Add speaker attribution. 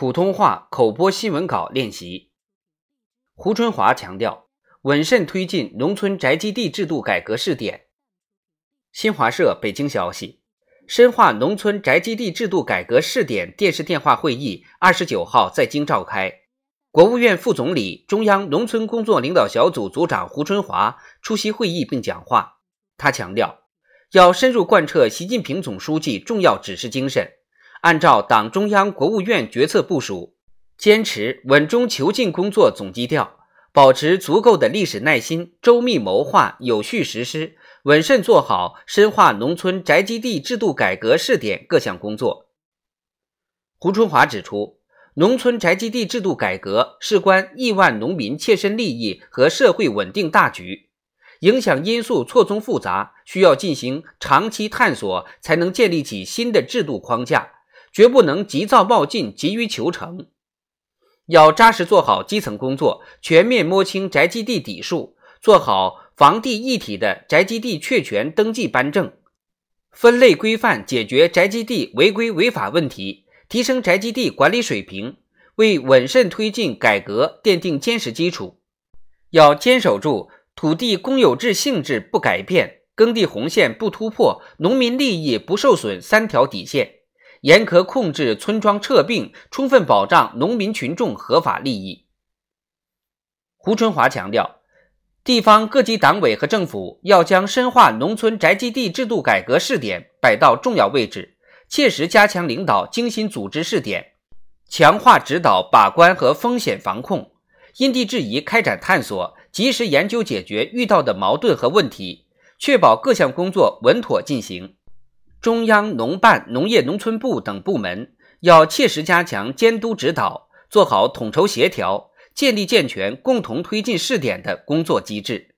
Speaker 1: 普通话口播新闻稿练习。胡春华强调，稳慎推进农村宅基地制度改革试点。新华社北京消息，深化农村宅基地制度改革试点电视电话会议二十九号在京召开，国务院副总理、中央农村工作领导小组组长胡春华出席会议并讲话。他强调，要深入贯彻习近平总书记重要指示精神。按照党中央、国务院决策部署，坚持稳中求进工作总基调，保持足够的历史耐心，周密谋划，有序实施，稳慎做好深化农村宅基地制度改革试点各项工作。胡春华指出，农村宅基地制度改革事关亿万农民切身利益和社会稳定大局，影响因素错综复杂，需要进行长期探索，才能建立起新的制度框架。绝不能急躁冒进、急于求成，要扎实做好基层工作，全面摸清宅基地底数，做好房地一体的宅基地确权登记颁证，分类规范解决宅基地违规违法问题，提升宅基地管理水平，为稳慎推进改革奠定坚实基础。要坚守住土地公有制性质不改变、耕地红线不突破、农民利益不受损三条底线。严格控制村庄撤并，充分保障农民群众合法利益。胡春华强调，地方各级党委和政府要将深化农村宅基地制度改革试点摆到重要位置，切实加强领导、精心组织试点，强化指导、把关和风险防控，因地制宜开展探索，及时研究解决遇到的矛盾和问题，确保各项工作稳妥进行。中央农办、农业农村部等部门要切实加强监督指导，做好统筹协调，建立健全共同推进试点的工作机制。